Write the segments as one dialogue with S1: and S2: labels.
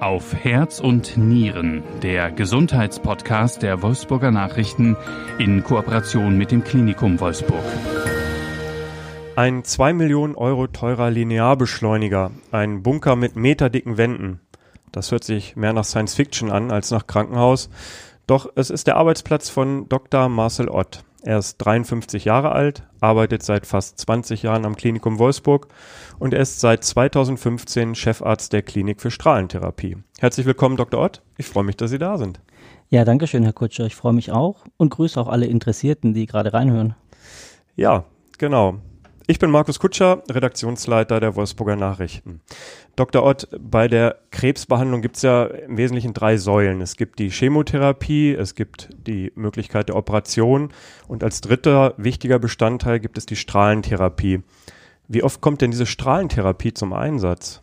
S1: Auf Herz und Nieren, der Gesundheitspodcast der Wolfsburger Nachrichten in Kooperation mit dem Klinikum Wolfsburg.
S2: Ein 2 Millionen Euro teurer Linearbeschleuniger, ein Bunker mit meterdicken Wänden. Das hört sich mehr nach Science Fiction an als nach Krankenhaus. Doch es ist der Arbeitsplatz von Dr. Marcel Ott. Er ist 53 Jahre alt, arbeitet seit fast 20 Jahren am Klinikum Wolfsburg und er ist seit 2015 Chefarzt der Klinik für Strahlentherapie. Herzlich willkommen, Dr. Ott. Ich freue mich, dass Sie da sind.
S3: Ja, danke schön, Herr Kutscher. Ich freue mich auch und grüße auch alle Interessierten, die gerade reinhören.
S2: Ja, genau. Ich bin Markus Kutscher, Redaktionsleiter der Wolfsburger Nachrichten. Dr. Ott, bei der Krebsbehandlung gibt es ja im Wesentlichen drei Säulen. Es gibt die Chemotherapie, es gibt die Möglichkeit der Operation und als dritter wichtiger Bestandteil gibt es die Strahlentherapie. Wie oft kommt denn diese Strahlentherapie zum Einsatz?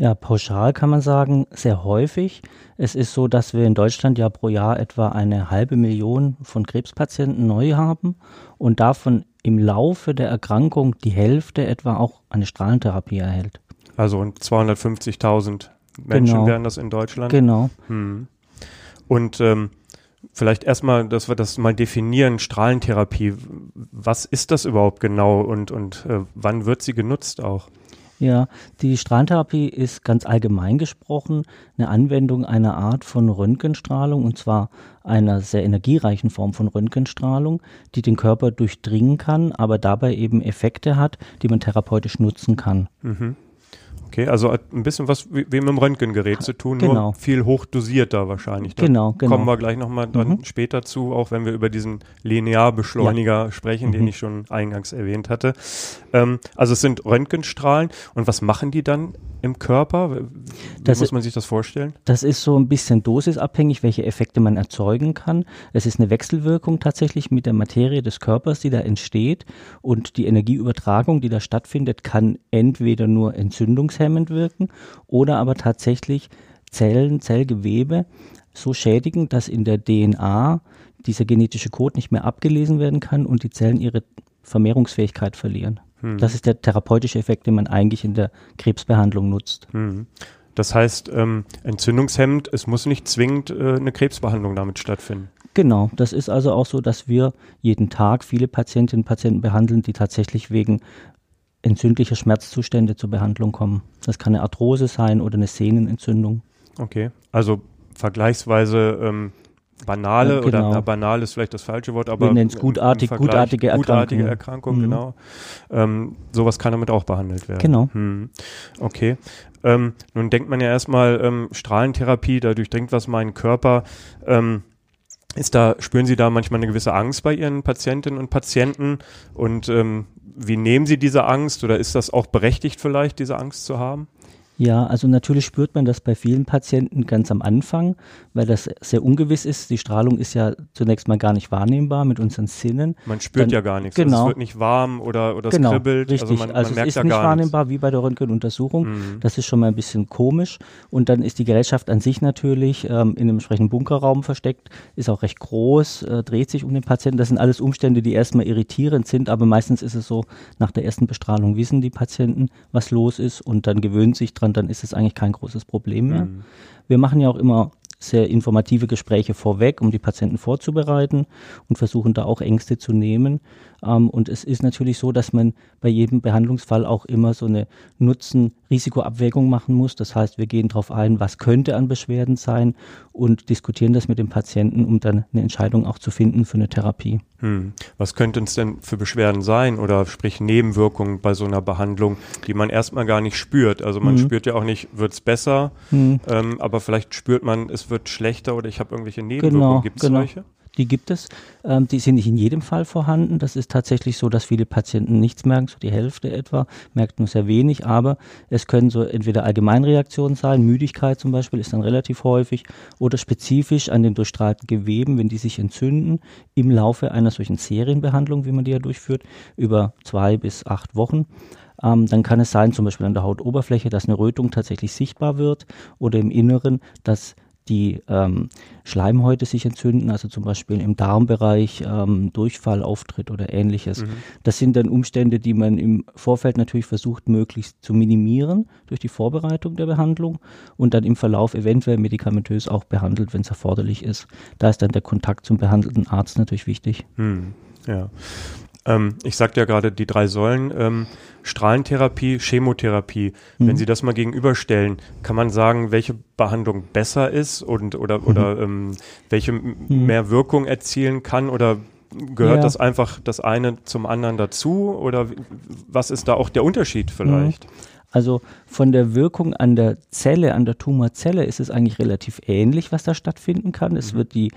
S3: Ja, pauschal kann man sagen, sehr häufig. Es ist so, dass wir in Deutschland ja pro Jahr etwa eine halbe Million von Krebspatienten neu haben und davon im Laufe der Erkrankung die Hälfte etwa auch eine Strahlentherapie erhält.
S2: Also 250.000 Menschen genau. wären das in Deutschland.
S3: Genau.
S2: Hm. Und ähm, vielleicht erstmal, dass wir das mal definieren, Strahlentherapie. Was ist das überhaupt genau und, und äh, wann wird sie genutzt auch?
S3: Ja, die Strahlentherapie ist ganz allgemein gesprochen eine Anwendung einer Art von Röntgenstrahlung und zwar einer sehr energiereichen Form von Röntgenstrahlung, die den Körper durchdringen kann, aber dabei eben Effekte hat, die man therapeutisch nutzen kann.
S2: Mhm. Okay, also ein bisschen was wie, wie mit dem Röntgengerät zu tun, genau. nur viel hochdosierter wahrscheinlich.
S3: Da genau, genau.
S2: Kommen wir gleich nochmal mhm. später zu, auch wenn wir über diesen Linearbeschleuniger ja. sprechen, mhm. den ich schon eingangs erwähnt hatte. Ähm, also es sind Röntgenstrahlen und was machen die dann im Körper? Wie das muss man sich das vorstellen?
S3: Das ist so ein bisschen dosisabhängig, welche Effekte man erzeugen kann. Es ist eine Wechselwirkung tatsächlich mit der Materie des Körpers, die da entsteht. Und die Energieübertragung, die da stattfindet, kann entweder nur entzündungshemmend wirken oder aber tatsächlich Zellen, Zellgewebe so schädigen, dass in der DNA dieser genetische Code nicht mehr abgelesen werden kann und die Zellen ihre Vermehrungsfähigkeit verlieren. Hm. Das ist der therapeutische Effekt, den man eigentlich in der Krebsbehandlung nutzt.
S2: Hm. Das heißt, ähm, entzündungshemmend, es muss nicht zwingend äh, eine Krebsbehandlung damit stattfinden.
S3: Genau, das ist also auch so, dass wir jeden Tag viele Patientinnen und Patienten behandeln, die tatsächlich wegen entzündlicher Schmerzzustände zur Behandlung kommen. Das kann eine Arthrose sein oder eine Sehnenentzündung.
S2: Okay, also vergleichsweise ähm, banale ja, genau. oder na, banal ist vielleicht das falsche Wort, aber
S3: wir nennen es gutartig, gutartige Erkrankung.
S2: Gutartige Erkrankung, mhm. genau. Ähm, sowas kann damit auch behandelt werden.
S3: Genau.
S2: Hm. Okay. Ähm, nun denkt man ja erstmal ähm, Strahlentherapie, da durchdringt was meinen Körper. Ähm, ist da, spüren Sie da manchmal eine gewisse Angst bei Ihren Patientinnen und Patienten? Und ähm, wie nehmen Sie diese Angst oder ist das auch berechtigt vielleicht, diese Angst zu haben?
S3: Ja, also natürlich spürt man das bei vielen Patienten ganz am Anfang, weil das sehr ungewiss ist. Die Strahlung ist ja zunächst mal gar nicht wahrnehmbar mit unseren Sinnen.
S2: Man spürt Dann, ja gar nichts.
S3: Genau. Also
S2: es wird nicht warm oder, oder es
S3: genau,
S2: kribbelt.
S3: Richtig.
S2: Also,
S3: man, also man merkt es ist ja nicht wahrnehmbar nichts. wie bei der Röntgenuntersuchung. Mhm. Das ist schon mal ein bisschen komisch. Und dann ist die Gerätschaft an sich natürlich ähm, in einem entsprechenden Bunkerraum versteckt, ist auch recht groß, äh, dreht sich um den Patienten. Das sind alles Umstände, die erstmal irritierend sind, aber meistens ist es so, nach der ersten Bestrahlung wissen die Patienten, was los ist und dann gewöhnen sich dran und dann ist es eigentlich kein großes Problem mehr. Mhm. Wir machen ja auch immer sehr informative Gespräche vorweg, um die Patienten vorzubereiten und versuchen da auch Ängste zu nehmen. Ähm, und es ist natürlich so, dass man bei jedem Behandlungsfall auch immer so eine Nutzen-Risiko-Abwägung machen muss. Das heißt, wir gehen darauf ein, was könnte an Beschwerden sein und diskutieren das mit dem Patienten, um dann eine Entscheidung auch zu finden für eine Therapie.
S2: Hm. Was könnten es denn für Beschwerden sein oder sprich Nebenwirkungen bei so einer Behandlung, die man erstmal gar nicht spürt? Also man mhm. spürt ja auch nicht, wird es besser, mhm. ähm, aber vielleicht spürt man, es wird schlechter oder ich habe irgendwelche Nebenwirkungen.
S3: Genau,
S2: Gibt es
S3: genau.
S2: solche?
S3: Die gibt es. Ähm, die sind nicht in jedem Fall vorhanden. Das ist tatsächlich so, dass viele Patienten nichts merken, so die Hälfte etwa, merkt nur sehr wenig. Aber es können so entweder Allgemeinreaktionen sein, Müdigkeit zum Beispiel ist dann relativ häufig, oder spezifisch an den durchstrahlten Geweben, wenn die sich entzünden, im Laufe einer solchen Serienbehandlung, wie man die ja durchführt, über zwei bis acht Wochen. Ähm, dann kann es sein, zum Beispiel an der Hautoberfläche, dass eine Rötung tatsächlich sichtbar wird oder im Inneren, dass die ähm, Schleimhäute sich entzünden, also zum Beispiel im Darmbereich ähm, Durchfall auftritt oder ähnliches. Mhm. Das sind dann Umstände, die man im Vorfeld natürlich versucht, möglichst zu minimieren durch die Vorbereitung der Behandlung und dann im Verlauf eventuell medikamentös auch behandelt, wenn es erforderlich ist. Da ist dann der Kontakt zum behandelnden Arzt natürlich wichtig.
S2: Mhm. Ja. Ähm, ich sagte ja gerade die drei Säulen, ähm, Strahlentherapie, Chemotherapie. Mhm. Wenn Sie das mal gegenüberstellen, kann man sagen, welche Behandlung besser ist und oder, mhm. oder ähm, welche mhm. mehr Wirkung erzielen kann oder gehört ja. das einfach das eine zum anderen dazu oder was ist da auch der Unterschied vielleicht? Mhm.
S3: Also von der Wirkung an der Zelle, an der Tumorzelle ist es eigentlich relativ ähnlich, was da stattfinden kann. Es mhm. wird die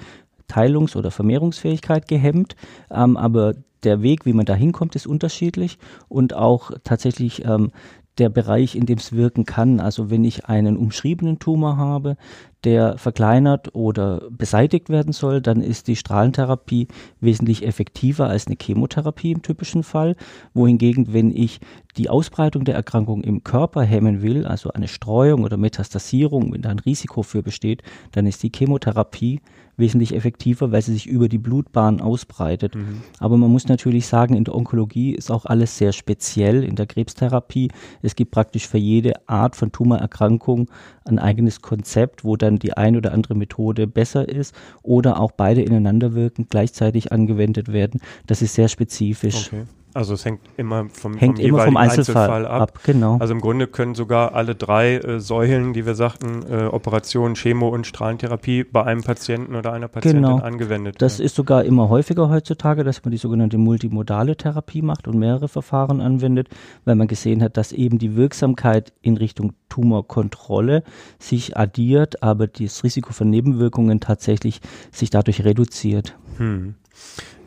S3: Teilungs- oder Vermehrungsfähigkeit gehemmt, ähm, aber der Weg, wie man da hinkommt, ist unterschiedlich und auch tatsächlich ähm, der Bereich, in dem es wirken kann. Also wenn ich einen umschriebenen Tumor habe, der verkleinert oder beseitigt werden soll, dann ist die Strahlentherapie wesentlich effektiver als eine Chemotherapie im typischen Fall. Wohingegen, wenn ich die Ausbreitung der Erkrankung im Körper hemmen will, also eine Streuung oder Metastasierung, wenn da ein Risiko für besteht, dann ist die Chemotherapie wesentlich effektiver, weil sie sich über die Blutbahn ausbreitet. Mhm. Aber man muss natürlich sagen, in der Onkologie ist auch alles sehr speziell, in der Krebstherapie. Es gibt praktisch für jede Art von Tumorerkrankung ein eigenes Konzept, wo dann die eine oder andere Methode besser ist oder auch beide ineinander wirken, gleichzeitig angewendet werden. Das ist sehr spezifisch. Okay.
S2: Also es hängt immer vom,
S3: hängt vom immer vom Einzelfall, Einzelfall ab. ab.
S2: Genau. Also im Grunde können sogar alle drei äh, Säulen, die wir sagten, äh, Operation, Chemo und Strahlentherapie bei einem Patienten oder einer Patientin genau. angewendet
S3: Das ist sogar immer häufiger heutzutage, dass man die sogenannte multimodale Therapie macht und mehrere Verfahren anwendet, weil man gesehen hat, dass eben die Wirksamkeit in Richtung Tumorkontrolle sich addiert, aber das Risiko von Nebenwirkungen tatsächlich sich dadurch reduziert. Hm.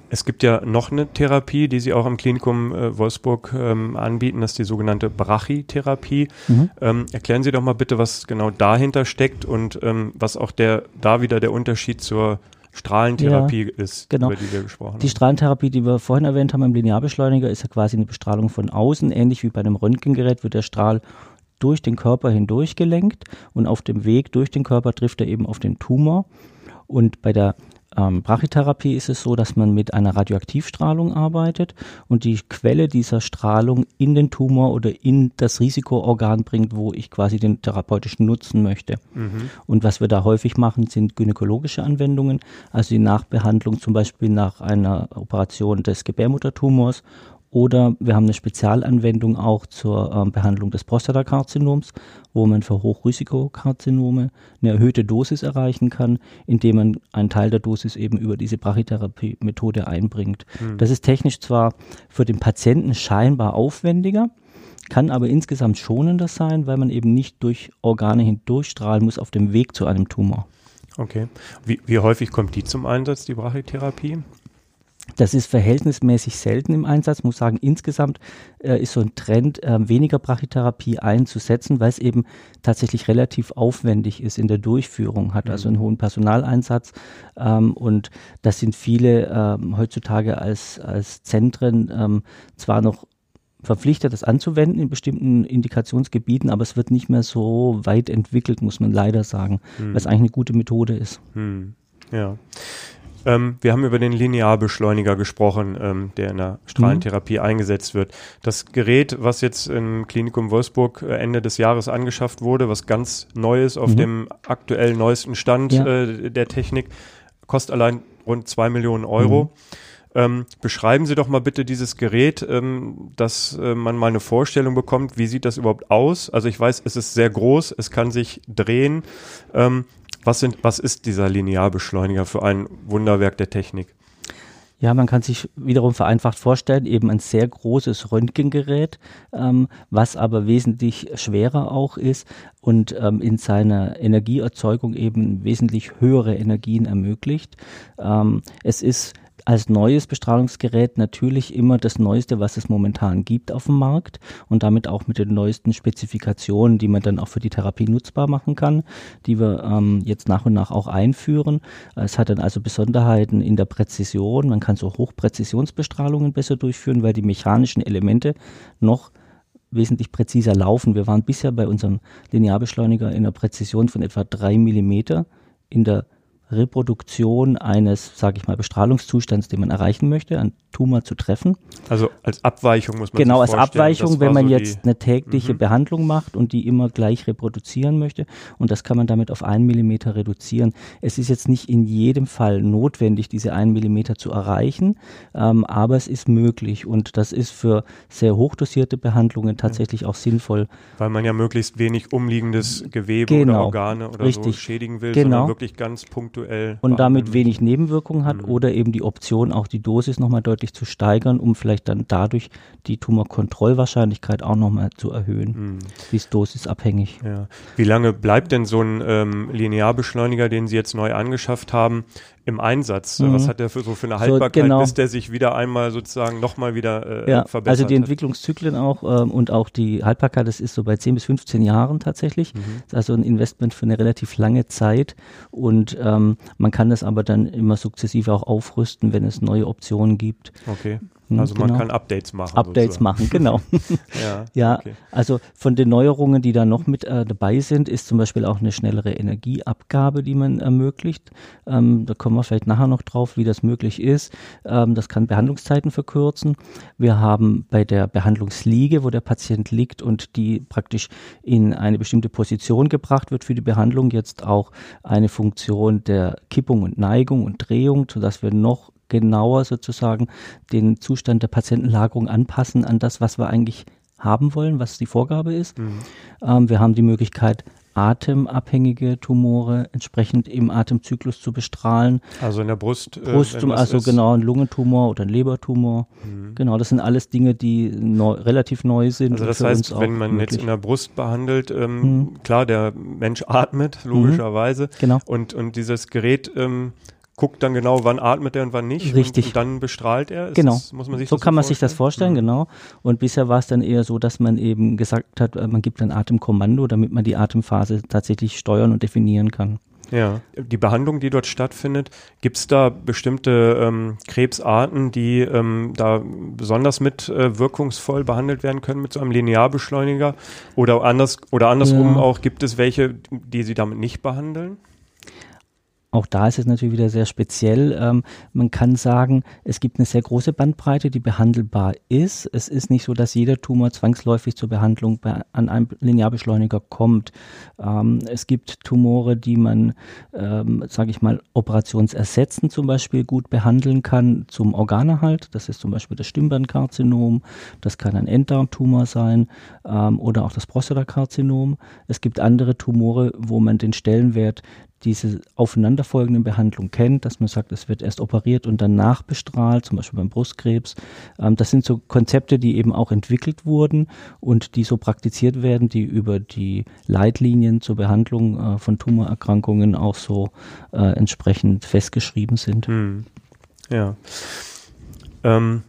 S2: Es gibt ja noch eine Therapie, die Sie auch am Klinikum äh, Wolfsburg ähm, anbieten, das ist die sogenannte Brachytherapie. Mhm. Ähm, erklären Sie doch mal bitte, was genau dahinter steckt und ähm, was auch der da wieder der Unterschied zur Strahlentherapie ja, ist,
S3: genau. über die wir gesprochen haben. Die Strahlentherapie, die wir vorhin erwähnt haben im Linearbeschleuniger, ist ja quasi eine Bestrahlung von außen. Ähnlich wie bei einem Röntgengerät wird der Strahl durch den Körper hindurch gelenkt und auf dem Weg durch den Körper trifft er eben auf den Tumor. Und bei der ähm, Brachytherapie ist es so, dass man mit einer Radioaktivstrahlung arbeitet und die Quelle dieser Strahlung in den Tumor oder in das Risikoorgan bringt, wo ich quasi den therapeutischen Nutzen möchte. Mhm. Und was wir da häufig machen, sind gynäkologische Anwendungen, also die Nachbehandlung zum Beispiel nach einer Operation des Gebärmuttertumors oder wir haben eine Spezialanwendung auch zur ähm, Behandlung des Prostatakarzinoms, wo man für Hochrisikokarzinome eine erhöhte Dosis erreichen kann, indem man einen Teil der Dosis eben über diese Brachytherapie-Methode einbringt. Mhm. Das ist technisch zwar für den Patienten scheinbar aufwendiger, kann aber insgesamt schonender sein, weil man eben nicht durch Organe hindurchstrahlen muss auf dem Weg zu einem Tumor.
S2: Okay. Wie, wie häufig kommt die zum Einsatz, die Brachytherapie?
S3: Das ist verhältnismäßig selten im Einsatz. Ich muss sagen, insgesamt äh, ist so ein Trend, äh, weniger Brachytherapie einzusetzen, weil es eben tatsächlich relativ aufwendig ist in der Durchführung, hat also einen mhm. hohen Personaleinsatz. Ähm, und das sind viele ähm, heutzutage als, als Zentren ähm, zwar noch verpflichtet, das anzuwenden in bestimmten Indikationsgebieten, aber es wird nicht mehr so weit entwickelt, muss man leider sagen, hm. weil es eigentlich eine gute Methode ist. Hm.
S2: Ja. Ähm, wir haben über den Linearbeschleuniger gesprochen, ähm, der in der Strahlentherapie mhm. eingesetzt wird. Das Gerät, was jetzt im Klinikum Wolfsburg äh, Ende des Jahres angeschafft wurde, was ganz neu ist auf mhm. dem aktuell neuesten Stand ja. äh, der Technik, kostet allein rund zwei Millionen Euro. Mhm. Ähm, beschreiben Sie doch mal bitte dieses Gerät, ähm, dass äh, man mal eine Vorstellung bekommt, wie sieht das überhaupt aus? Also ich weiß, es ist sehr groß, es kann sich drehen. Ähm, was, sind, was ist dieser Linearbeschleuniger für ein Wunderwerk der Technik?
S3: Ja, man kann sich wiederum vereinfacht vorstellen, eben ein sehr großes Röntgengerät, ähm, was aber wesentlich schwerer auch ist und ähm, in seiner Energieerzeugung eben wesentlich höhere Energien ermöglicht. Ähm, es ist als neues Bestrahlungsgerät natürlich immer das Neueste, was es momentan gibt auf dem Markt und damit auch mit den neuesten Spezifikationen, die man dann auch für die Therapie nutzbar machen kann, die wir ähm, jetzt nach und nach auch einführen. Es hat dann also Besonderheiten in der Präzision. Man kann so Hochpräzisionsbestrahlungen besser durchführen, weil die mechanischen Elemente noch wesentlich präziser laufen. Wir waren bisher bei unserem Linearbeschleuniger in einer Präzision von etwa drei Millimeter in der Reproduktion eines, sage ich mal, Bestrahlungszustands, den man erreichen möchte, einen Tumor zu treffen.
S2: Also als Abweichung muss man
S3: Genau, als Abweichung, wenn man so jetzt eine tägliche mhm. Behandlung macht und die immer gleich reproduzieren möchte. Und das kann man damit auf einen Millimeter reduzieren. Es ist jetzt nicht in jedem Fall notwendig, diese einen Millimeter zu erreichen, ähm, aber es ist möglich und das ist für sehr hochdosierte Behandlungen tatsächlich ja. auch sinnvoll.
S2: Weil man ja möglichst wenig umliegendes Gewebe genau. oder Organe oder Richtig. so schädigen will, genau. sondern wirklich ganz punktuell
S3: punktuell. Und damit wenig Nebenwirkungen hat mhm. oder eben die Option, auch die Dosis nochmal deutlich zu steigern, um vielleicht dann dadurch die Tumorkontrollwahrscheinlichkeit auch nochmal zu erhöhen. Mhm. Die ist dosisabhängig.
S2: Ja. Wie lange bleibt denn so ein ähm, Linearbeschleuniger, den Sie jetzt neu angeschafft haben, im Einsatz? Mhm. Was hat der für so für eine Haltbarkeit, so, genau. bis der sich wieder einmal sozusagen nochmal wieder
S3: äh, ja, verbessert? Also die Entwicklungszyklen auch ähm, und auch die Haltbarkeit, das ist so bei 10 bis 15 Jahren tatsächlich. Mhm. Das ist also ein Investment für eine relativ lange Zeit und ähm, man kann das aber dann immer sukzessive auch aufrüsten, wenn es neue Optionen gibt.
S2: Okay. Hm, also man genau. kann Updates machen.
S3: Updates sozusagen. machen, genau. ja, ja okay. also von den Neuerungen, die da noch mit äh, dabei sind, ist zum Beispiel auch eine schnellere Energieabgabe, die man ermöglicht. Ähm, da kommen wir vielleicht nachher noch drauf, wie das möglich ist. Ähm, das kann Behandlungszeiten verkürzen. Wir haben bei der Behandlungsliege, wo der Patient liegt und die praktisch in eine bestimmte Position gebracht wird für die Behandlung, jetzt auch eine Funktion der Kippung und Neigung und Drehung, sodass wir noch genauer sozusagen den Zustand der Patientenlagerung anpassen an das, was wir eigentlich haben wollen, was die Vorgabe ist. Mhm. Ähm, wir haben die Möglichkeit, atemabhängige Tumore entsprechend im Atemzyklus zu bestrahlen.
S2: Also in der Brust.
S3: Äh, Brusttumor, also ist. genau ein Lungentumor oder ein Lebertumor. Mhm. Genau, das sind alles Dinge, die neu, relativ neu sind.
S2: Also das heißt, wenn man möglich. jetzt in der Brust behandelt, ähm, mhm. klar, der Mensch atmet logischerweise. Mhm. Genau. Und und dieses Gerät ähm, guckt dann genau, wann atmet er und wann nicht.
S3: Richtig.
S2: Und, dann bestrahlt er.
S3: Ist genau. Das, muss man sich so kann man sich das vorstellen, mhm. genau. Und bisher war es dann eher so, dass man eben gesagt hat, äh, man gibt ein Atemkommando, damit man die Atemphase tatsächlich steuern und definieren kann.
S2: Ja, die Behandlung, die dort stattfindet, gibt es da bestimmte ähm, Krebsarten, die ähm, da besonders mit äh, wirkungsvoll behandelt werden können mit so einem Linearbeschleuniger? Oder anders oder andersrum ja. auch, gibt es welche, die Sie damit nicht behandeln?
S3: Auch da ist es natürlich wieder sehr speziell. Ähm, man kann sagen, es gibt eine sehr große Bandbreite, die behandelbar ist. Es ist nicht so, dass jeder Tumor zwangsläufig zur Behandlung bei, an einem Linearbeschleuniger kommt. Ähm, es gibt Tumore, die man, ähm, sage ich mal, operationsersetzen zum Beispiel gut behandeln kann zum Organerhalt. Das ist zum Beispiel das Stimmbandkarzinom, das kann ein Enddarmtumor sein ähm, oder auch das Prostatakarzinom. Es gibt andere Tumore, wo man den Stellenwert diese aufeinanderfolgenden Behandlungen kennt, dass man sagt, es wird erst operiert und danach bestrahlt, zum Beispiel beim Brustkrebs. Ähm, das sind so Konzepte, die eben auch entwickelt wurden und die so praktiziert werden, die über die Leitlinien zur Behandlung äh, von Tumorerkrankungen auch so äh, entsprechend festgeschrieben sind. Hm.
S2: Ja. Ähm,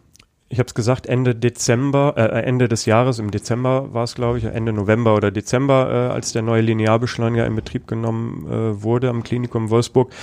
S2: ich habe es gesagt, Ende Dezember, äh, äh, Ende des Jahres, im Dezember war es, glaube ich, Ende November oder Dezember, äh, als der neue Linearbeschleuniger in Betrieb genommen äh, wurde am Klinikum Wolfsburg.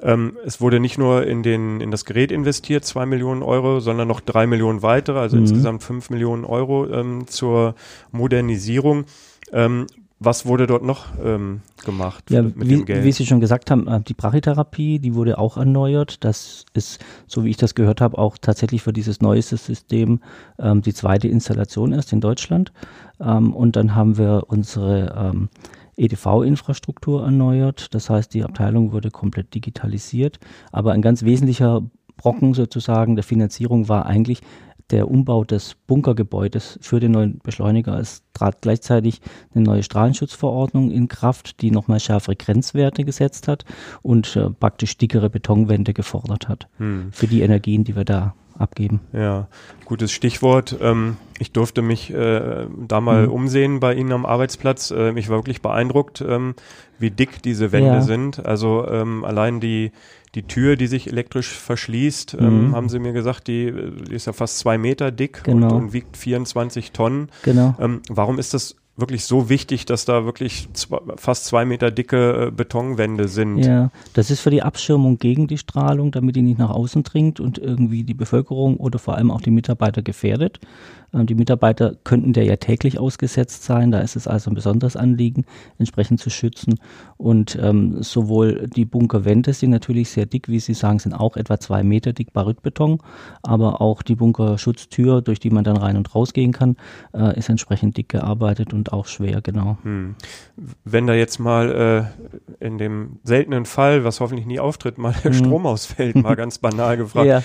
S2: Ähm, es wurde nicht nur in, den, in das Gerät investiert, zwei Millionen Euro, sondern noch drei Millionen weitere, also mhm. insgesamt fünf Millionen Euro ähm, zur Modernisierung. Ähm, was wurde dort noch ähm, gemacht
S3: ja, mit wie, dem Geld? Wie Sie schon gesagt haben, äh, die Brachytherapie, die wurde auch erneuert. Das ist, so wie ich das gehört habe, auch tatsächlich für dieses neueste System ähm, die zweite Installation erst in Deutschland. Ähm, und dann haben wir unsere ähm, EDV-Infrastruktur erneuert. Das heißt, die Abteilung wurde komplett digitalisiert. Aber ein ganz wesentlicher Brocken sozusagen der Finanzierung war eigentlich der Umbau des Bunkergebäudes für den neuen Beschleuniger. Es trat gleichzeitig eine neue Strahlenschutzverordnung in Kraft, die nochmal schärfere Grenzwerte gesetzt hat und äh, praktisch dickere Betonwände gefordert hat hm. für die Energien, die wir da abgeben.
S2: Ja, gutes Stichwort. Ähm, ich durfte mich äh, da mal mhm. umsehen bei Ihnen am Arbeitsplatz. Äh, ich war wirklich beeindruckt, ähm, wie dick diese Wände ja. sind. Also ähm, allein die die Tür, die sich elektrisch verschließt, ähm, mhm. haben sie mir gesagt, die, die, ist ja fast zwei Meter dick genau. und, und, wiegt 24 Tonnen. Genau. Ähm, warum ist das wirklich so wichtig, dass da wirklich zwei, fast zwei Meter dicke äh, Betonwände sind.
S3: Ja, das ist für die Abschirmung gegen die Strahlung, damit die nicht nach außen dringt und irgendwie die Bevölkerung oder vor allem auch die Mitarbeiter gefährdet. Ähm, die Mitarbeiter könnten der ja täglich ausgesetzt sein. Da ist es also ein besonderes Anliegen, entsprechend zu schützen. Und ähm, sowohl die Bunkerwände sind natürlich sehr dick, wie Sie sagen, sind auch etwa zwei Meter dick Barytbeton, aber auch die Bunkerschutztür, durch die man dann rein und raus gehen kann, äh, ist entsprechend dick gearbeitet und auch schwer, genau. Hm.
S2: Wenn da jetzt mal äh, in dem seltenen Fall, was hoffentlich nie auftritt, mal der hm. Strom ausfällt, mal ganz banal gefragt, ja.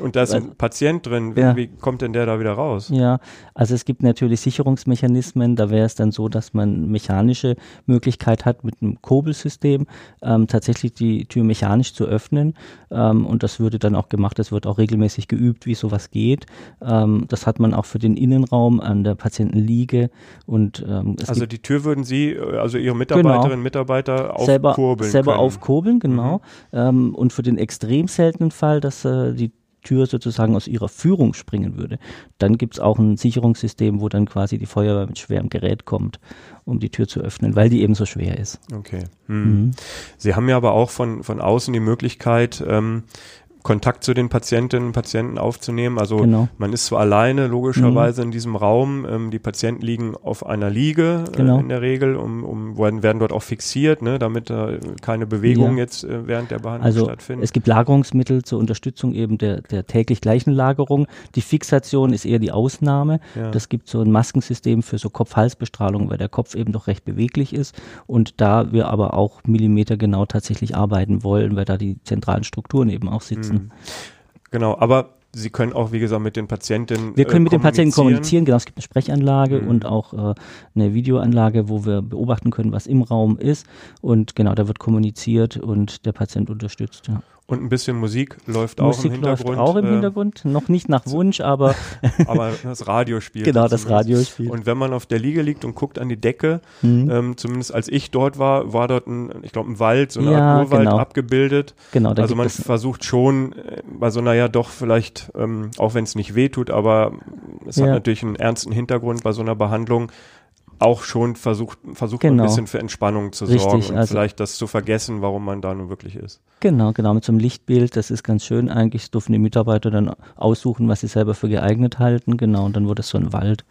S2: Und da ist ein Patient drin. Wie, ja. wie, kommt denn der da wieder raus?
S3: Ja, also es gibt natürlich Sicherungsmechanismen. Da wäre es dann so, dass man mechanische Möglichkeit hat, mit einem Kurbelsystem ähm, tatsächlich die Tür mechanisch zu öffnen. Ähm, und das würde dann auch gemacht. Es wird auch regelmäßig geübt, wie sowas geht. Ähm, das hat man auch für den Innenraum an der Patientenliege. Und,
S2: ähm, also die Tür würden Sie, also Ihre Mitarbeiterinnen und genau, Mitarbeiter aufkurbeln
S3: Selber, selber aufkurbeln, genau. Mhm. Ähm, und für den extrem seltenen Fall, dass äh, die Tür sozusagen aus ihrer Führung springen würde. Dann gibt es auch ein Sicherungssystem, wo dann quasi die Feuerwehr mit schwerem Gerät kommt, um die Tür zu öffnen, weil die eben so schwer ist.
S2: Okay. Hm. Mhm. Sie haben ja aber auch von, von außen die Möglichkeit, ähm, Kontakt zu den Patientinnen und Patienten aufzunehmen. Also genau. man ist zwar alleine logischerweise mhm. in diesem Raum, ähm, die Patienten liegen auf einer Liege äh, genau. in der Regel, um, um werden, dort auch fixiert, ne, damit da äh, keine Bewegung ja. jetzt äh, während der Behandlung also stattfindet.
S3: Es gibt Lagerungsmittel zur Unterstützung eben der, der täglich gleichen Lagerung. Die Fixation ist eher die Ausnahme. Ja. Das gibt so ein Maskensystem für so Kopf-Hals-Bestrahlung, weil der Kopf eben doch recht beweglich ist und da wir aber auch millimetergenau tatsächlich arbeiten wollen, weil da die zentralen Strukturen eben auch sitzen. Mhm.
S2: Genau, aber Sie können auch, wie gesagt, mit den Patientinnen.
S3: Wir können äh, mit den Patienten kommunizieren, genau. Es gibt eine Sprechanlage mhm. und auch äh, eine Videoanlage, wo wir beobachten können, was im Raum ist. Und genau, da wird kommuniziert und der Patient unterstützt. Ja.
S2: Und ein bisschen Musik läuft Musik auch im Hintergrund.
S3: Läuft auch im äh, Hintergrund, noch nicht nach Wunsch, aber.
S2: aber das Radio spielt.
S3: Genau, das Radio spielt.
S2: Und wenn man auf der Liege liegt und guckt an die Decke, mhm. ähm, zumindest als ich dort war, war dort ein, ich glaube, ein Wald, so eine ja, Art Urwald genau. abgebildet. Genau, da Also man versucht schon äh, bei so einer ja doch vielleicht, ähm, auch wenn es nicht wehtut, aber es ja. hat natürlich einen ernsten Hintergrund bei so einer Behandlung, auch schon versucht, versucht genau. ein bisschen für Entspannung zu Richtig, sorgen und also vielleicht das zu vergessen, warum man da nun wirklich ist.
S3: Genau, genau, mit so einem Lichtbild, das ist ganz schön eigentlich, dürfen die Mitarbeiter dann aussuchen, was sie selber für geeignet halten, genau, und dann wurde es so ein Wald.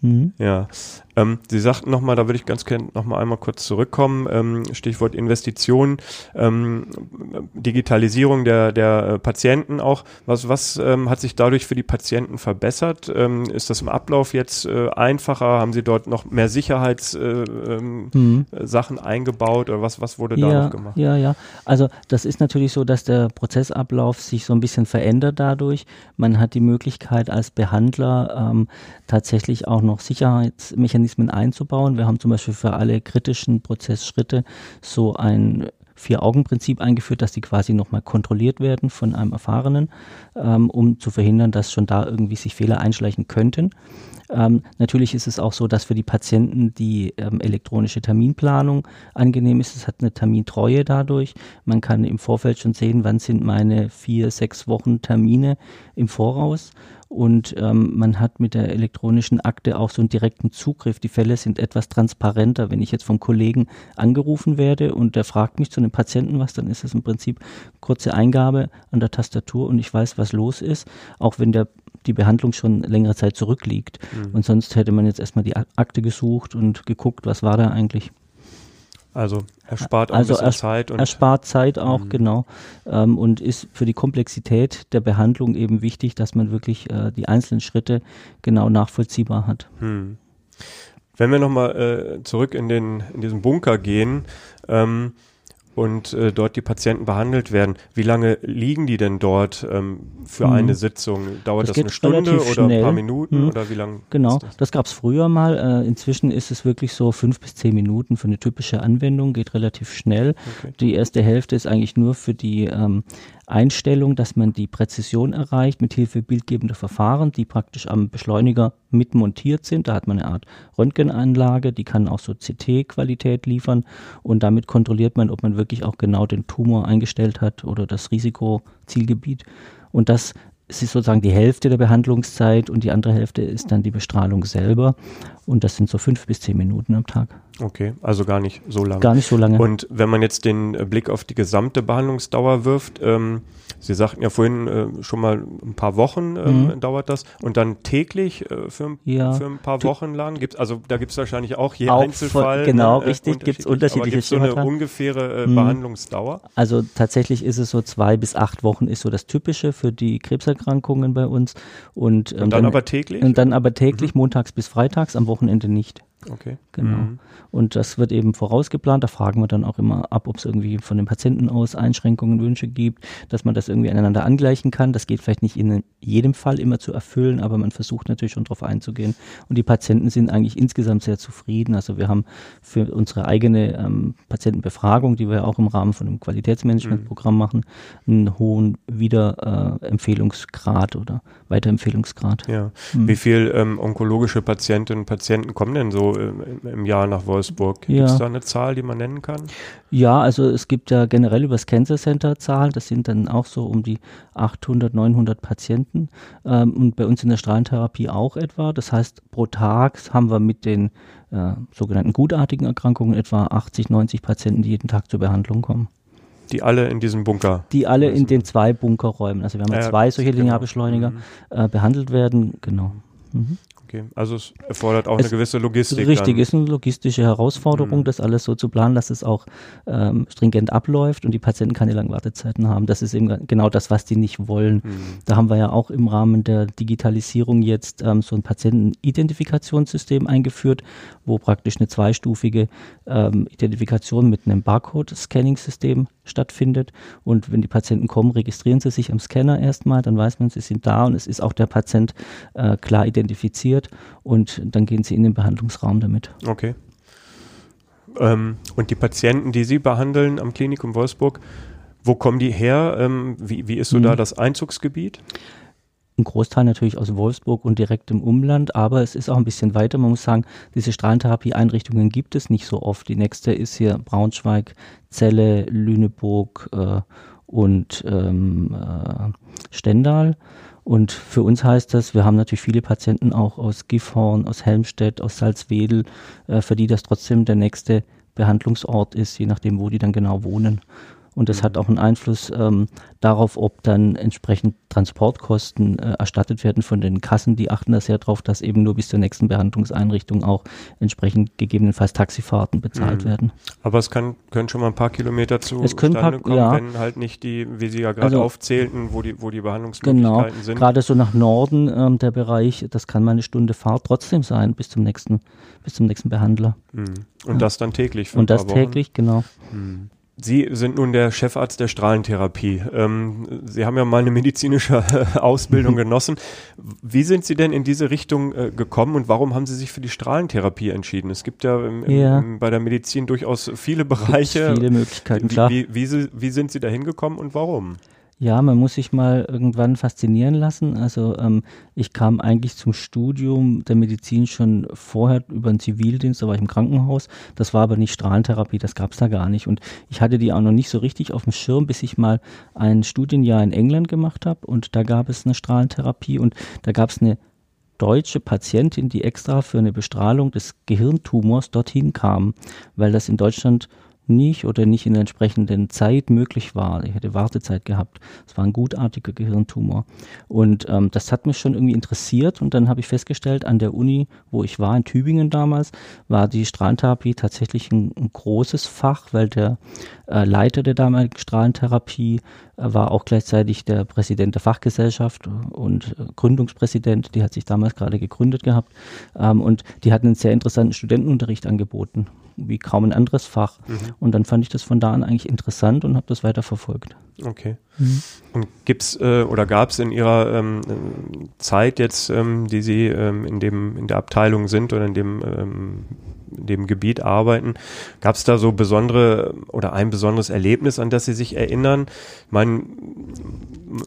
S2: Mhm. Ja, ähm, Sie sagten nochmal, da würde ich ganz gerne nochmal einmal kurz zurückkommen, ähm, Stichwort Investitionen, ähm, Digitalisierung der, der äh, Patienten auch. Was, was ähm, hat sich dadurch für die Patienten verbessert? Ähm, ist das im Ablauf jetzt äh, einfacher? Haben Sie dort noch mehr Sicherheitssachen äh, ähm, mhm. eingebaut oder was, was wurde
S3: ja,
S2: da noch gemacht?
S3: Ja, ja. Also das ist natürlich so, dass der Prozessablauf sich so ein bisschen verändert dadurch. Man hat die Möglichkeit als Behandler tatsächlich auch noch Sicherheitsmechanismen Mechanismen einzubauen. Wir haben zum Beispiel für alle kritischen Prozessschritte so ein Vier-Augen-Prinzip eingeführt, dass die quasi nochmal kontrolliert werden von einem Erfahrenen, ähm, um zu verhindern, dass schon da irgendwie sich Fehler einschleichen könnten. Ähm, natürlich ist es auch so, dass für die Patienten die ähm, elektronische Terminplanung angenehm ist. Es hat eine Termintreue dadurch. Man kann im Vorfeld schon sehen, wann sind meine vier, sechs Wochen Termine im Voraus und ähm, man hat mit der elektronischen Akte auch so einen direkten Zugriff. Die Fälle sind etwas transparenter. Wenn ich jetzt vom Kollegen angerufen werde und der fragt mich zu einem Patienten was, dann ist es im Prinzip kurze Eingabe an der Tastatur und ich weiß, was los ist, auch wenn der die Behandlung schon längere Zeit zurückliegt. Mhm. Und sonst hätte man jetzt erstmal die Akte gesucht und geguckt, was war da eigentlich.
S2: Also erspart auch also ein bisschen Zeit.
S3: Und erspart Zeit auch, mhm. genau. Ähm, und ist für die Komplexität der Behandlung eben wichtig, dass man wirklich äh, die einzelnen Schritte genau nachvollziehbar hat. Mhm.
S2: Wenn wir nochmal äh, zurück in, den, in diesen Bunker gehen, ähm, und äh, dort die Patienten behandelt werden. Wie lange liegen die denn dort ähm, für hm. eine Sitzung? Dauert das, das eine Stunde oder schnell. ein paar Minuten hm. oder wie lange?
S3: Genau, das, das gab es früher mal. Äh, inzwischen ist es wirklich so fünf bis zehn Minuten für eine typische Anwendung, geht relativ schnell. Okay. Die erste Hälfte ist eigentlich nur für die ähm, Einstellung, dass man die Präzision erreicht mit Hilfe bildgebender Verfahren, die praktisch am Beschleuniger mit montiert sind. Da hat man eine Art Röntgenanlage, die kann auch so CT-Qualität liefern und damit kontrolliert man, ob man wirklich auch genau den Tumor eingestellt hat oder das Risikozielgebiet. Und das ist sozusagen die Hälfte der Behandlungszeit und die andere Hälfte ist dann die Bestrahlung selber. Und das sind so fünf bis zehn Minuten am Tag.
S2: Okay, also gar nicht so lange.
S3: Gar nicht so lange.
S2: Und wenn man jetzt den Blick auf die gesamte Behandlungsdauer wirft, ähm, Sie sagten ja vorhin äh, schon mal ein paar Wochen ähm, mhm. dauert das und dann täglich äh, für, ja. für ein paar Wochen lang gibt's also da gibt's wahrscheinlich auch je auch Einzelfall
S3: voll, genau ne, richtig gibt's unterschiedliche
S2: aber gibt's so eine ungefähre äh, mhm. Behandlungsdauer
S3: also tatsächlich ist es so zwei bis acht Wochen ist so das typische für die Krebserkrankungen bei uns und,
S2: ähm, und dann, dann, aber täglich
S3: und dann aber täglich mhm. montags bis freitags am Wochenende nicht
S2: Okay.
S3: Genau. Mhm. Und das wird eben vorausgeplant. Da fragen wir dann auch immer ab, ob es irgendwie von den Patienten aus Einschränkungen, Wünsche gibt, dass man das irgendwie aneinander angleichen kann. Das geht vielleicht nicht in jedem Fall immer zu erfüllen, aber man versucht natürlich schon darauf einzugehen. Und die Patienten sind eigentlich insgesamt sehr zufrieden. Also wir haben für unsere eigene ähm, Patientenbefragung, die wir auch im Rahmen von einem Qualitätsmanagementprogramm mhm. machen, einen hohen Wiederempfehlungsgrad äh, oder Weiterempfehlungsgrad.
S2: Ja. Mhm. Wie viel ähm, onkologische Patientinnen und Patienten kommen denn so im, im Jahr nach Wolfsburg? Gibt es ja. da eine Zahl, die man nennen kann?
S3: Ja, also es gibt ja generell über das Cancer Center Zahlen, das sind dann auch so um die 800, 900 Patienten ähm, und bei uns in der Strahlentherapie auch etwa. Das heißt, pro Tag haben wir mit den äh, sogenannten gutartigen Erkrankungen etwa 80, 90 Patienten, die jeden Tag zur Behandlung kommen.
S2: Die alle in diesem Bunker?
S3: Die alle in den zwei Bunkerräumen. Also wir haben ja, zwei solche genau. Linearbeschleuniger mhm. äh, behandelt werden, genau.
S2: Mhm. Okay, also es erfordert auch es eine gewisse Logistik.
S3: Richtig, dann. ist eine logistische Herausforderung, mhm. das alles so zu planen, dass es auch ähm, stringent abläuft und die Patienten keine langen Wartezeiten haben. Das ist eben genau das, was die nicht wollen. Mhm. Da haben wir ja auch im Rahmen der Digitalisierung jetzt ähm, so ein Patientenidentifiktionssystem eingeführt, wo praktisch eine zweistufige ähm, Identifikation mit einem Barcode-Scanning-System stattfindet. Und wenn die Patienten kommen, registrieren sie sich am Scanner erstmal, dann weiß man, sie sind da und es ist auch der Patient äh, klar identifiziert und dann gehen sie in den Behandlungsraum damit.
S2: Okay. Ähm, und die Patienten, die Sie behandeln am Klinikum Wolfsburg, wo kommen die her? Ähm, wie, wie ist so mhm. da das Einzugsgebiet?
S3: ein Großteil natürlich aus Wolfsburg und direkt im Umland, aber es ist auch ein bisschen weiter. Man muss sagen, diese Strahlentherapie-Einrichtungen gibt es nicht so oft. Die nächste ist hier Braunschweig, Celle, Lüneburg äh, und ähm, äh, Stendal. Und für uns heißt das, wir haben natürlich viele Patienten auch aus Gifhorn, aus Helmstedt, aus Salzwedel, äh, für die das trotzdem der nächste Behandlungsort ist, je nachdem, wo die dann genau wohnen. Und das mhm. hat auch einen Einfluss ähm, darauf, ob dann entsprechend Transportkosten äh, erstattet werden von den Kassen. Die achten da sehr darauf, dass eben nur bis zur nächsten Behandlungseinrichtung auch entsprechend gegebenenfalls Taxifahrten bezahlt mhm. werden.
S2: Aber es kann, können schon mal ein paar Kilometer zu
S3: es können paar,
S2: kommen,
S3: ja.
S2: wenn halt nicht die, wie Sie ja gerade also, aufzählten, wo die, wo die Behandlungsmöglichkeiten genau, sind.
S3: Gerade so nach Norden ähm, der Bereich, das kann mal eine Stunde Fahrt trotzdem sein bis zum nächsten, bis zum nächsten Behandler.
S2: Mhm. Und ja. das dann täglich
S3: für Und das täglich, genau.
S2: Mhm. Sie sind nun der Chefarzt der Strahlentherapie. Ähm, Sie haben ja mal eine medizinische Ausbildung genossen. Wie sind Sie denn in diese Richtung äh, gekommen und warum haben Sie sich für die Strahlentherapie entschieden? Es gibt ja, im, ja. Im, bei der Medizin durchaus viele Bereiche.
S3: Viele Möglichkeiten, klar.
S2: Wie, wie, wie, wie sind Sie da hingekommen und warum?
S3: Ja, man muss sich mal irgendwann faszinieren lassen. Also ähm, ich kam eigentlich zum Studium der Medizin schon vorher über den Zivildienst, da war ich im Krankenhaus. Das war aber nicht Strahlentherapie, das gab's da gar nicht. Und ich hatte die auch noch nicht so richtig auf dem Schirm, bis ich mal ein Studienjahr in England gemacht habe. Und da gab es eine Strahlentherapie und da gab es eine deutsche Patientin, die extra für eine Bestrahlung des Gehirntumors dorthin kam, weil das in Deutschland nicht oder nicht in der entsprechenden Zeit möglich war. Ich hätte Wartezeit gehabt. Es war ein gutartiger Gehirntumor. Und ähm, das hat mich schon irgendwie interessiert. Und dann habe ich festgestellt, an der Uni, wo ich war, in Tübingen damals, war die Strahlentherapie tatsächlich ein, ein großes Fach, weil der äh, Leiter der damaligen Strahlentherapie äh, war auch gleichzeitig der Präsident der Fachgesellschaft und äh, Gründungspräsident. Die hat sich damals gerade gegründet gehabt. Ähm, und die hatten einen sehr interessanten Studentenunterricht angeboten wie kaum ein anderes Fach. Mhm. Und dann fand ich das von da an eigentlich interessant und habe das weiter verfolgt.
S2: Okay. Mhm. Und gibt's äh, oder gab es in Ihrer ähm, Zeit jetzt, ähm, die Sie ähm, in dem in der Abteilung sind oder in dem ähm, in dem Gebiet arbeiten, gab es da so besondere oder ein besonderes Erlebnis, an das Sie sich erinnern? Ich meine,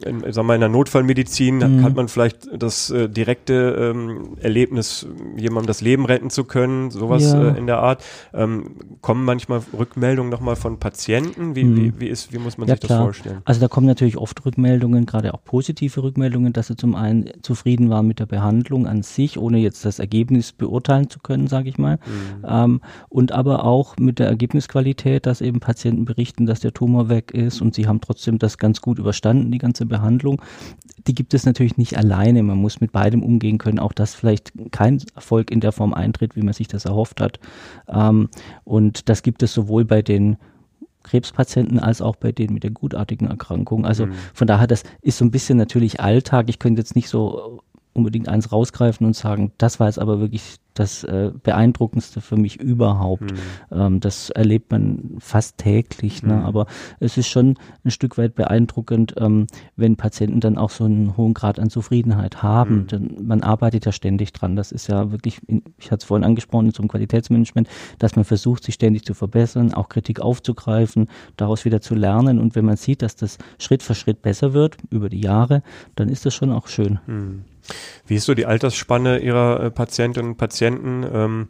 S2: in, sagen wir, in der Notfallmedizin mhm. hat man vielleicht das äh, direkte ähm, Erlebnis, jemandem das Leben retten zu können, sowas ja. äh, in der Art. Ähm, kommen manchmal Rückmeldungen nochmal von Patienten? Wie, mhm. wie, wie, ist, wie muss man
S3: ja,
S2: sich
S3: klar.
S2: das vorstellen?
S3: Also da kommen natürlich oft Rückmeldungen, gerade auch positive Rückmeldungen, dass sie zum einen zufrieden waren mit der Behandlung an sich, ohne jetzt das Ergebnis beurteilen zu können, sage ich mal. Mhm. Ähm, und aber auch mit der Ergebnisqualität, dass eben Patienten berichten, dass der Tumor weg ist und sie haben trotzdem das ganz gut überstanden, die ganze Behandlung. Die gibt es natürlich nicht alleine. Man muss mit beidem umgehen können, auch dass vielleicht kein Erfolg in der Form eintritt, wie man sich das erhofft hat. Ähm, und das gibt es sowohl bei den Krebspatienten als auch bei denen mit der gutartigen Erkrankung. Also mhm. von daher, das ist so ein bisschen natürlich Alltag. Ich könnte jetzt nicht so unbedingt eins rausgreifen und sagen, das war jetzt aber wirklich das äh, Beeindruckendste für mich überhaupt. Mhm. Ähm, das erlebt man fast täglich, ne? Mhm. aber es ist schon ein Stück weit beeindruckend, ähm, wenn Patienten dann auch so einen hohen Grad an Zufriedenheit haben. Mhm. Denn man arbeitet ja ständig dran. Das ist ja wirklich, ich hatte es vorhin angesprochen, in so einem Qualitätsmanagement, dass man versucht, sich ständig zu verbessern, auch Kritik aufzugreifen, daraus wieder zu lernen. Und wenn man sieht, dass das Schritt für Schritt besser wird über die Jahre, dann ist das schon auch schön.
S2: Wie ist so die Altersspanne Ihrer äh, Patientinnen und Patienten? Ähm,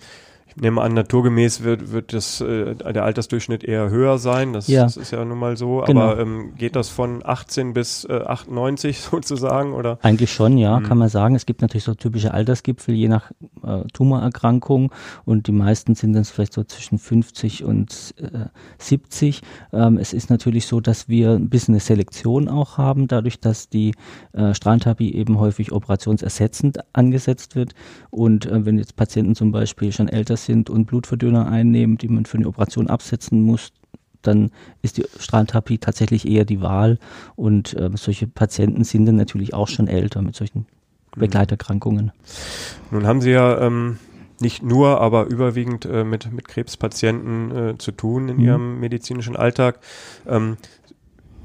S2: nehme an, naturgemäß wird, wird das, äh, der Altersdurchschnitt eher höher sein. Das, ja. das ist ja nun mal so. Genau. Aber ähm, geht das von 18 bis äh, 98 sozusagen? Oder?
S3: Eigentlich schon, ja, mhm. kann man sagen. Es gibt natürlich so typische Altersgipfel, je nach äh, Tumorerkrankung. Und die meisten sind dann vielleicht so zwischen 50 und äh, 70. Ähm, es ist natürlich so, dass wir ein bisschen eine Selektion auch haben, dadurch, dass die äh, Strahlentherapie eben häufig operationsersetzend angesetzt wird. Und äh, wenn jetzt Patienten zum Beispiel schon älter sind, sind und Blutverdünner einnehmen, die man für eine Operation absetzen muss, dann ist die Strahlentherapie tatsächlich eher die Wahl. Und äh, solche Patienten sind dann natürlich auch schon älter mit solchen mhm. Begleiterkrankungen.
S2: Nun haben Sie ja ähm, nicht nur, aber überwiegend äh, mit, mit Krebspatienten äh, zu tun in mhm. Ihrem medizinischen Alltag. Ähm,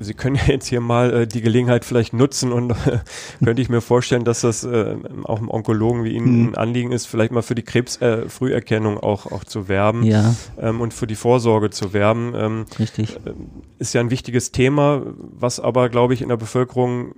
S2: Sie können ja jetzt hier mal äh, die Gelegenheit vielleicht nutzen und äh, könnte ich mir vorstellen, dass das äh, auch im Onkologen wie Ihnen mhm. ein Anliegen ist, vielleicht mal für die Krebsfrüherkennung äh, auch, auch zu werben
S3: ja.
S2: ähm, und für die Vorsorge zu werben. Ähm,
S3: Richtig.
S2: Äh, ist ja ein wichtiges Thema, was aber, glaube ich, in der Bevölkerung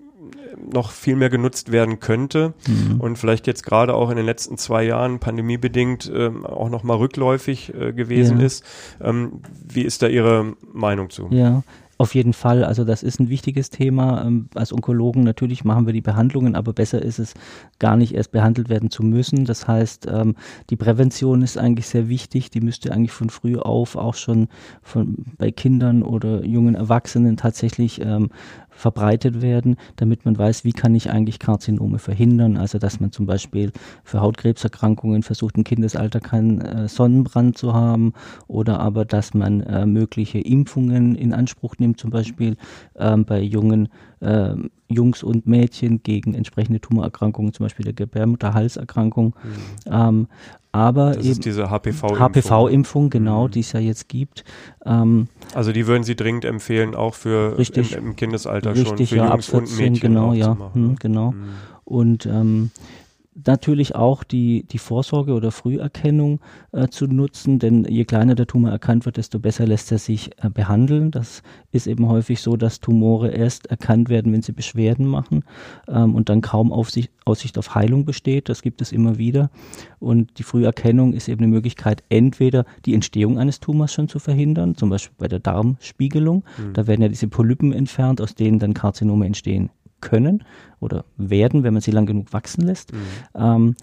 S2: noch viel mehr genutzt werden könnte mhm. und vielleicht jetzt gerade auch in den letzten zwei Jahren pandemiebedingt ähm, auch noch mal rückläufig äh, gewesen ja. ist. Ähm, wie ist da Ihre Meinung zu?
S3: Ja, auf jeden Fall, also das ist ein wichtiges Thema. Ähm, als Onkologen natürlich machen wir die Behandlungen, aber besser ist es, gar nicht erst behandelt werden zu müssen. Das heißt, ähm, die Prävention ist eigentlich sehr wichtig. Die müsste eigentlich von früh auf auch schon von, bei Kindern oder jungen Erwachsenen tatsächlich ähm, verbreitet werden, damit man weiß, wie kann ich eigentlich Karzinome verhindern. Also dass man zum Beispiel für Hautkrebserkrankungen versucht, im Kindesalter keinen äh, Sonnenbrand zu haben oder aber dass man äh, mögliche Impfungen in Anspruch nimmt, zum Beispiel ähm, bei jungen äh, Jungs und Mädchen gegen entsprechende Tumorerkrankungen, zum Beispiel der Gebärmutterhalserkrankung. Mhm. Ähm, aber
S2: das
S3: eben
S2: ist diese HPV-Impfung.
S3: HPV-Impfung, genau, mhm. die es ja jetzt gibt.
S2: Ähm, also die würden Sie dringend empfehlen, auch für
S3: richtig,
S2: im, im Kindesalter
S3: richtig,
S2: schon, für
S3: ja,
S2: Jungs 14, und Mädchen
S3: genau, ja, hm, genau. Mhm. Und ähm, natürlich auch die, die Vorsorge oder Früherkennung äh, zu nutzen, denn je kleiner der Tumor erkannt wird, desto besser lässt er sich äh, behandeln. Das ist eben häufig so, dass Tumore erst erkannt werden, wenn sie Beschwerden machen ähm, und dann kaum Aufsicht, Aussicht auf Heilung besteht. Das gibt es immer wieder. Und die Früherkennung ist eben eine Möglichkeit, entweder die Entstehung eines Tumors schon zu verhindern, zum Beispiel bei der Darmspiegelung. Mhm. Da werden ja diese Polypen entfernt, aus denen dann Karzinome entstehen können oder werden, wenn man sie lang genug wachsen lässt. Mhm. Ähm,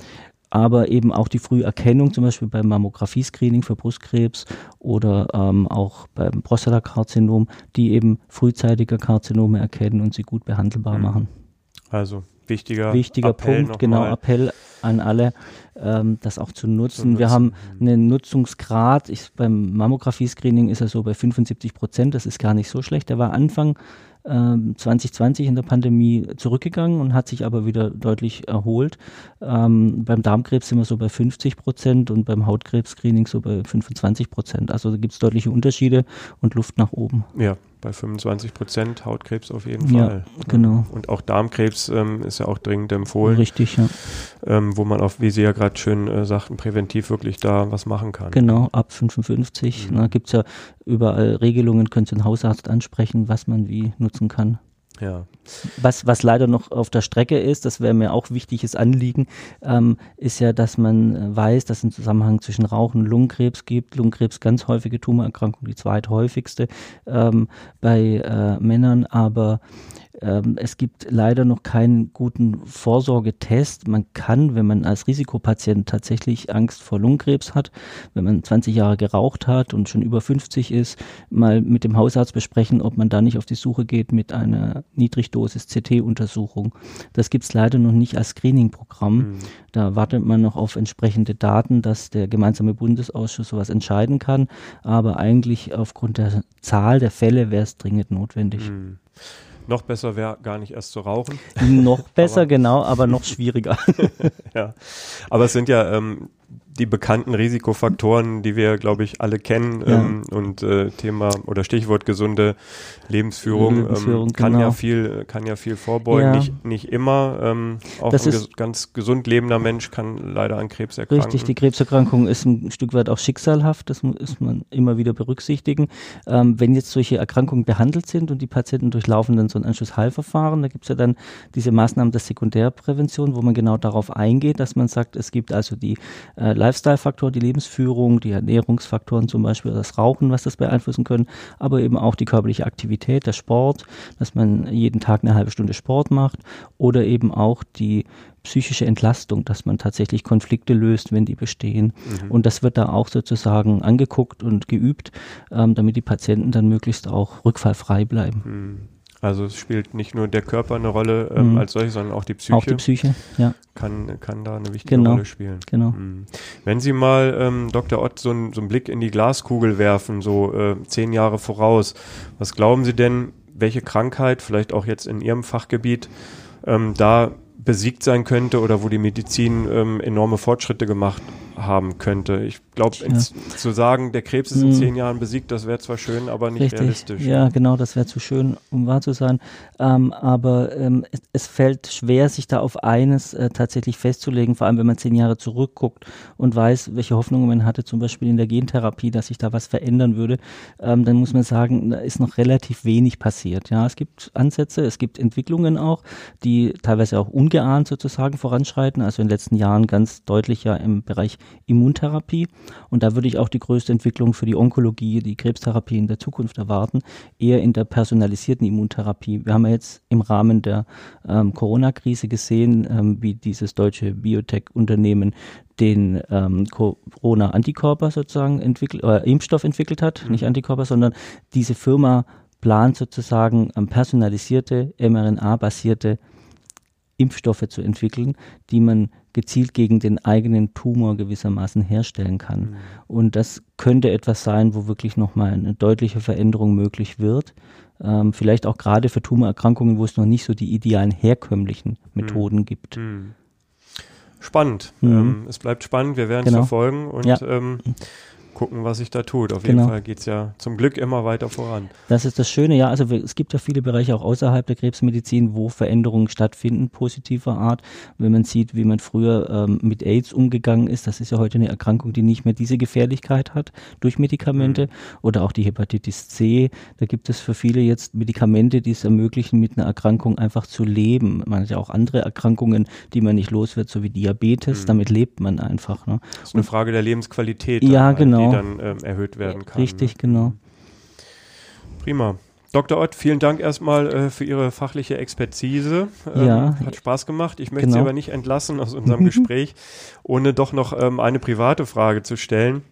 S3: aber eben auch die Früherkennung, zum Beispiel beim Mammographie-Screening für Brustkrebs oder ähm, auch beim Prostatakarzinom, die eben frühzeitige Karzinome erkennen und sie gut behandelbar mhm. machen.
S2: Also wichtiger,
S3: wichtiger Appell Punkt, genau, mal. Appell an alle, ähm, das auch zu nutzen. zu nutzen. Wir haben mhm. einen Nutzungsgrad, ich, beim Mammographie-Screening ist er so bei 75 Prozent, das ist gar nicht so schlecht. Der war Anfang 2020 ähm, in der Pandemie zurückgegangen und hat sich aber wieder deutlich erholt. Ähm, beim Darmkrebs sind wir so bei 50 Prozent und beim Hautkrebs-Screening so bei 25 Prozent. Also da gibt es deutliche Unterschiede und Luft nach oben.
S2: Ja, bei 25 Prozent Hautkrebs auf jeden Fall.
S3: Ja, genau.
S2: Und auch Darmkrebs ähm, ist ja auch dringend empfohlen.
S3: Richtig, ja.
S2: Ähm, wo man auch, wie Sie ja gerade schön äh, sagten, präventiv wirklich da was machen kann.
S3: Genau, ab 55. Mhm. Da gibt es ja überall Regelungen, können Sie einen Hausarzt ansprechen, was man wie nutzen kann. Ja. Was, was leider noch auf der Strecke ist, das wäre mir auch wichtiges Anliegen, ähm, ist ja, dass man äh, weiß, dass es einen Zusammenhang zwischen Rauchen und Lungenkrebs gibt. Lungenkrebs ganz häufige Tumorerkrankung, die zweithäufigste ähm, bei äh, Männern, aber ähm, es gibt leider noch keinen guten Vorsorgetest. Man kann, wenn man als Risikopatient tatsächlich Angst vor Lungenkrebs hat, wenn man 20 Jahre geraucht hat und schon über 50 ist, mal mit dem Hausarzt besprechen, ob man da nicht auf die Suche geht mit einer Niedrigdosis-CT-Untersuchung. Das gibt es leider noch nicht als Screening-Programm. Mhm. Da wartet man noch auf entsprechende Daten, dass der gemeinsame Bundesausschuss sowas entscheiden kann. Aber eigentlich aufgrund der Zahl der Fälle wäre es dringend notwendig. Mhm.
S2: Noch besser wäre gar nicht erst zu rauchen.
S3: Noch besser, aber genau, aber noch schwieriger.
S2: ja. Aber es sind ja ähm, die bekannten Risikofaktoren, die wir, glaube ich, alle kennen ja. ähm, und äh, Thema oder Stichwort gesunde Lebensführung, Lebensführung ähm, kann genau. ja viel, kann ja viel vorbeugen. Ja. Nicht, nicht immer. Ähm, auch das ein ges ganz gesund lebender Mensch kann leider an Krebs erkranken.
S3: Richtig, die Krebserkrankung ist ein Stück weit auch schicksalhaft. Das muss man immer wieder berücksichtigen. Ähm, wenn jetzt solche Erkrankungen behandelt sind und die Patienten durchlaufen dann so ein Anschlussheilverfahren, da gibt es ja dann diese Maßnahmen der Sekundärprävention, wo man genau darauf eingeht, dass man sagt, es gibt also die äh, Lifestyle-Faktoren, die Lebensführung, die Ernährungsfaktoren zum Beispiel, das Rauchen, was das beeinflussen können, aber eben auch die körperliche Aktivität, der Sport, dass man jeden Tag eine halbe Stunde Sport macht oder eben auch die psychische Entlastung, dass man tatsächlich Konflikte löst, wenn die bestehen. Mhm. Und das wird da auch sozusagen angeguckt und geübt, ähm, damit die Patienten dann möglichst auch rückfallfrei bleiben. Mhm.
S2: Also es spielt nicht nur der Körper eine Rolle ähm, mhm. als solche, sondern auch die Psyche.
S3: Auch die Psyche, ja.
S2: Kann, kann da eine wichtige
S3: genau.
S2: Rolle spielen.
S3: Genau. Mhm.
S2: Wenn Sie mal, ähm, Dr. Ott, so, ein, so einen Blick in die Glaskugel werfen, so äh, zehn Jahre voraus, was glauben Sie denn, welche Krankheit, vielleicht auch jetzt in Ihrem Fachgebiet, ähm, da besiegt sein könnte oder wo die Medizin ähm, enorme Fortschritte gemacht haben könnte. Ich glaube, ja. zu sagen, der Krebs ist in mhm. zehn Jahren besiegt, das wäre zwar schön, aber nicht Richtig. realistisch.
S3: Ja, genau, das wäre zu schön, um wahr zu sein. Ähm, aber ähm, es, es, fällt schwer, sich da auf eines äh, tatsächlich festzulegen, vor allem wenn man zehn Jahre zurückguckt und weiß, welche Hoffnungen man hatte, zum Beispiel in der Gentherapie, dass sich da was verändern würde. Ähm, dann muss man sagen, da ist noch relativ wenig passiert. Ja, es gibt Ansätze, es gibt Entwicklungen auch, die teilweise auch ungeahnt sozusagen voranschreiten. Also in den letzten Jahren ganz deutlich ja im Bereich Immuntherapie. Und da würde ich auch die größte Entwicklung für die Onkologie, die Krebstherapie in der Zukunft erwarten, eher in der personalisierten Immuntherapie. Wir haben ja jetzt im Rahmen der ähm, Corona-Krise gesehen, ähm, wie dieses deutsche Biotech-Unternehmen den ähm, Corona-Antikörper sozusagen entwickelt, äh, Impfstoff entwickelt hat, mhm. nicht Antikörper, sondern diese Firma plant sozusagen ähm, personalisierte, mRNA-basierte Impfstoffe zu entwickeln, die man gezielt gegen den eigenen Tumor gewissermaßen herstellen kann. Mhm. Und das könnte etwas sein, wo wirklich nochmal eine deutliche Veränderung möglich wird. Ähm, vielleicht auch gerade für Tumorerkrankungen, wo es noch nicht so die idealen herkömmlichen Methoden mhm. gibt. Mhm.
S2: Spannend. Mhm. Ähm, es bleibt spannend. Wir werden es genau. verfolgen und ja. ähm, gucken, was sich da tut. Auf genau. jeden Fall geht es ja zum Glück immer weiter voran.
S3: Das ist das Schöne, ja. Also es gibt ja viele Bereiche auch außerhalb der Krebsmedizin, wo Veränderungen stattfinden, positiver Art. Wenn man sieht, wie man früher ähm, mit AIDS umgegangen ist, das ist ja heute eine Erkrankung, die nicht mehr diese Gefährlichkeit hat durch Medikamente. Mhm. Oder auch die Hepatitis C. Da gibt es für viele jetzt Medikamente, die es ermöglichen, mit einer Erkrankung einfach zu leben. Man hat ja auch andere Erkrankungen, die man nicht los wird, so wie Diabetes. Mhm. Damit lebt man einfach. Ne?
S2: Das ist eine Frage der Lebensqualität.
S3: Ja, genau
S2: dann ähm, erhöht werden kann.
S3: Richtig, ne? genau.
S2: Prima. Dr. Ott, vielen Dank erstmal äh, für Ihre fachliche Expertise. Ähm, ja. Hat Spaß gemacht. Ich möchte genau. Sie aber nicht entlassen aus unserem Gespräch, ohne doch noch ähm, eine private Frage zu stellen.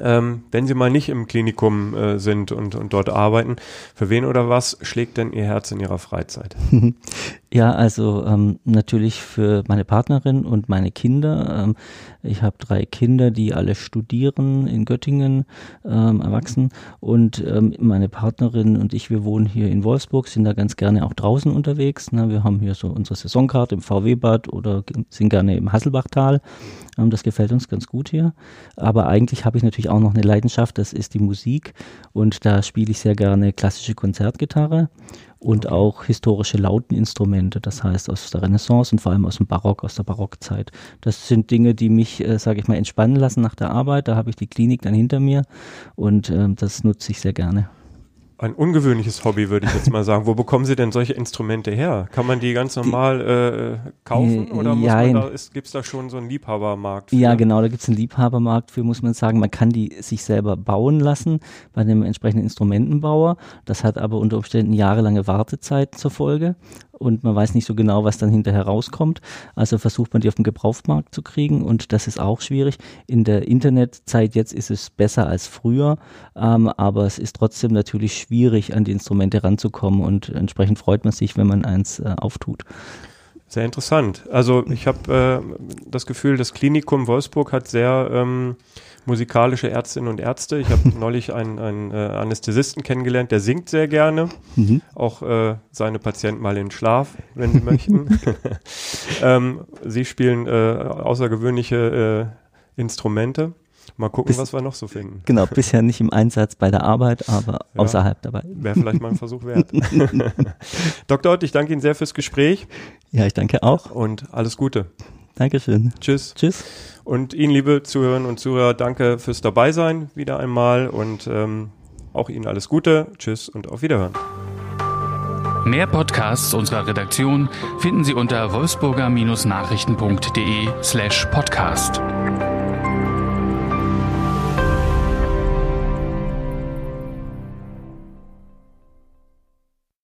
S2: Ähm, wenn Sie mal nicht im Klinikum äh, sind und, und dort arbeiten, für wen oder was schlägt denn Ihr Herz in Ihrer Freizeit?
S3: Ja, also ähm, natürlich für meine Partnerin und meine Kinder. Ähm, ich habe drei Kinder, die alle studieren in Göttingen, ähm, erwachsen. Und ähm, meine Partnerin und ich, wir wohnen hier in Wolfsburg, sind da ganz gerne auch draußen unterwegs. Ne? Wir haben hier so unsere Saisonkarte im VW-Bad oder sind gerne im Hasselbachtal. Ähm, das gefällt uns ganz gut hier. Aber eigentlich habe ich natürlich auch noch eine Leidenschaft, das ist die Musik. Und da spiele ich sehr gerne klassische Konzertgitarre und auch historische Lauteninstrumente, das heißt aus der Renaissance und vor allem aus dem Barock, aus der Barockzeit. Das sind Dinge, die mich, äh, sage ich mal, entspannen lassen nach der Arbeit. Da habe ich die Klinik dann hinter mir und äh, das nutze ich sehr gerne.
S2: Ein ungewöhnliches Hobby, würde ich jetzt mal sagen. Wo bekommen Sie denn solche Instrumente her? Kann man die ganz normal äh, kaufen oder muss man da, gibt es da schon so einen Liebhabermarkt? für?
S3: Ja, genau, da gibt es einen Liebhabermarkt für, muss man sagen. Man kann die sich selber bauen lassen bei einem entsprechenden Instrumentenbauer. Das hat aber unter Umständen jahrelange Wartezeit zur Folge und man weiß nicht so genau, was dann hinterher rauskommt. Also versucht man die auf dem Gebrauchtmarkt zu kriegen und das ist auch schwierig. In der Internetzeit jetzt ist es besser als früher, ähm, aber es ist trotzdem natürlich schwierig, an die Instrumente ranzukommen und entsprechend freut man sich, wenn man eins äh, auftut.
S2: Sehr interessant. Also ich habe äh, das Gefühl, das Klinikum Wolfsburg hat sehr ähm, musikalische Ärztinnen und Ärzte. Ich habe neulich einen, einen äh, Anästhesisten kennengelernt, der singt sehr gerne.
S3: Mhm.
S2: Auch äh, seine Patienten mal in Schlaf, wenn sie möchten. ähm, sie spielen äh, außergewöhnliche äh, Instrumente. Mal gucken,
S3: Bis-
S2: was wir noch so finden.
S3: Genau, bisher nicht im Einsatz bei der Arbeit, aber
S2: Ja.
S3: außerhalb dabei.
S2: Wäre vielleicht mal ein Versuch wert. Dr. Ott, ich danke Ihnen sehr fürs Gespräch
S3: Ja, ich danke auch.
S2: und alles Gute.
S3: Dankeschön.
S2: Tschüss.
S3: Tschüss.
S2: Und Ihnen, liebe Zuhörerinnen und Zuhörer, danke fürs Dabeisein wieder einmal und ähm, auch Ihnen alles Gute. Tschüss und auf Wiederhören.
S1: Mehr Podcasts unserer Redaktion finden Sie unter wolfsburger-nachrichten.de slash podcast.